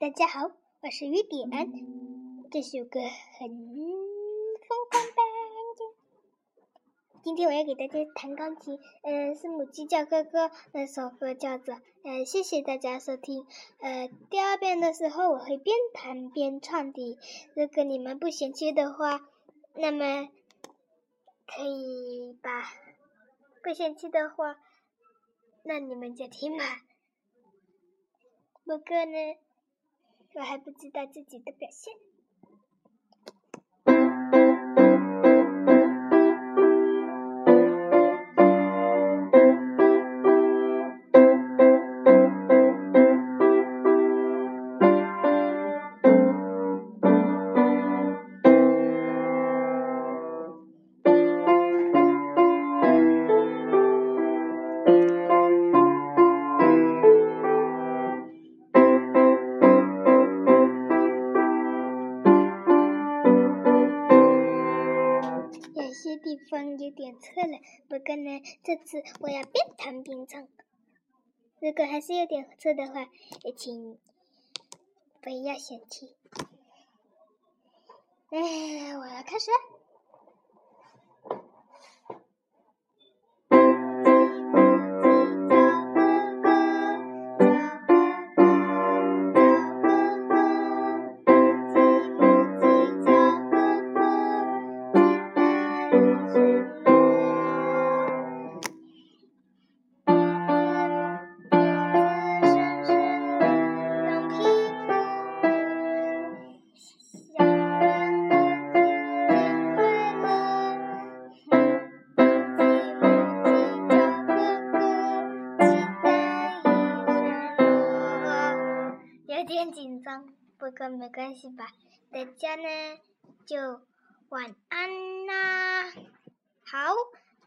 大家好，我是雨点，这首歌很疯狂吧？今天我要给大家弹钢琴，呃，是母鸡叫哥哥那首歌叫做，呃，谢谢大家收听，呃，第二遍的时候我会边弹边唱的，如果你们不嫌弃的话，那么可以把不嫌弃的话，那你们就听吧。不过呢，我还不知道自己的表现。地方有点错了，不过呢，这次我要边弹边唱。如果还是有点错的话，也请不要嫌弃。哎，我要开始。紧张，不过没关系吧。大家呢就晚安啦。好，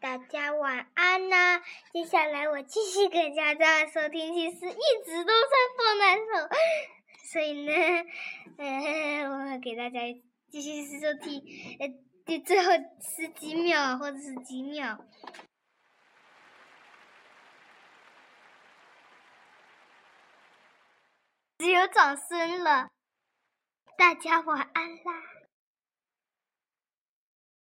大家晚安啦。接下来我继续给大家收听，其实一直都在放那首，所以呢，呃，我给大家继续收听，呃，就最后十几秒或者是几秒。只有掌声了，大家晚安啦。